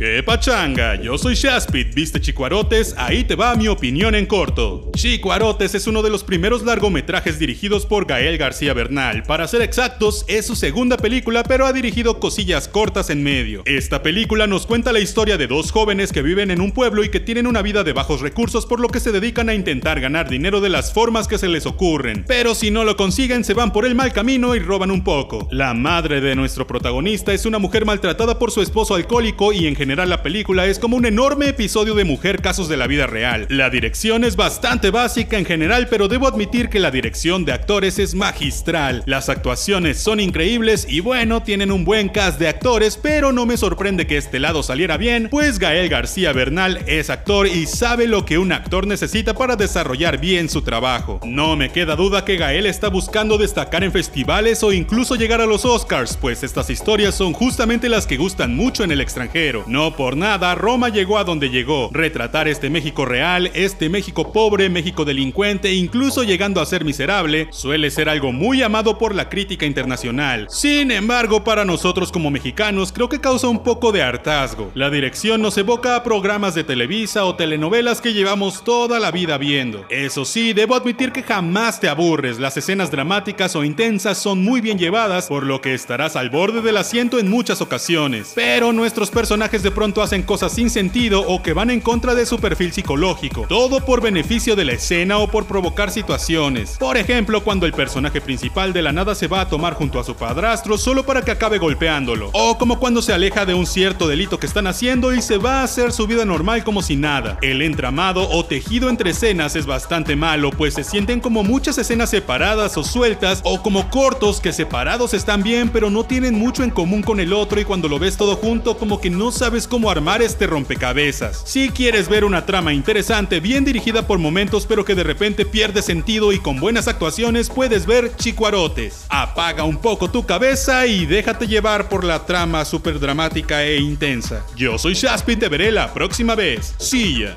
¡Qué pachanga! Yo soy Shaspit, ¿viste Chicuarotes? Ahí te va mi opinión en corto. Chicuarotes es uno de los primeros largometrajes dirigidos por Gael García Bernal. Para ser exactos, es su segunda película, pero ha dirigido cosillas cortas en medio. Esta película nos cuenta la historia de dos jóvenes que viven en un pueblo y que tienen una vida de bajos recursos, por lo que se dedican a intentar ganar dinero de las formas que se les ocurren. Pero si no lo consiguen, se van por el mal camino y roban un poco. La madre de nuestro protagonista es una mujer maltratada por su esposo alcohólico y en general la película es como un enorme episodio de mujer casos de la vida real. La dirección es bastante básica en general, pero debo admitir que la dirección de actores es magistral. Las actuaciones son increíbles y bueno, tienen un buen cast de actores, pero no me sorprende que este lado saliera bien, pues Gael García Bernal es actor y sabe lo que un actor necesita para desarrollar bien su trabajo. No me queda duda que Gael está buscando destacar en festivales o incluso llegar a los Oscars, pues estas historias son justamente las que gustan mucho en el extranjero. No por nada, Roma llegó a donde llegó. Retratar este México real, este México pobre, México delincuente, incluso llegando a ser miserable, suele ser algo muy amado por la crítica internacional. Sin embargo, para nosotros como mexicanos, creo que causa un poco de hartazgo. La dirección nos evoca a programas de Televisa o telenovelas que llevamos toda la vida viendo. Eso sí, debo admitir que jamás te aburres. Las escenas dramáticas o intensas son muy bien llevadas, por lo que estarás al borde del asiento en muchas ocasiones. Pero nuestros personajes de pronto hacen cosas sin sentido o que van en contra de su perfil psicológico, todo por beneficio de la escena o por provocar situaciones. Por ejemplo, cuando el personaje principal de la nada se va a tomar junto a su padrastro solo para que acabe golpeándolo, o como cuando se aleja de un cierto delito que están haciendo y se va a hacer su vida normal como si nada. El entramado o tejido entre escenas es bastante malo, pues se sienten como muchas escenas separadas o sueltas, o como cortos que separados están bien pero no tienen mucho en común con el otro y cuando lo ves todo junto como que no sabes cómo armar este rompecabezas. Si quieres ver una trama interesante, bien dirigida por momentos pero que de repente pierde sentido y con buenas actuaciones, puedes ver Chicuarotes. Apaga un poco tu cabeza y déjate llevar por la trama super dramática e intensa. Yo soy Shaspi y te veré la próxima vez. See ya.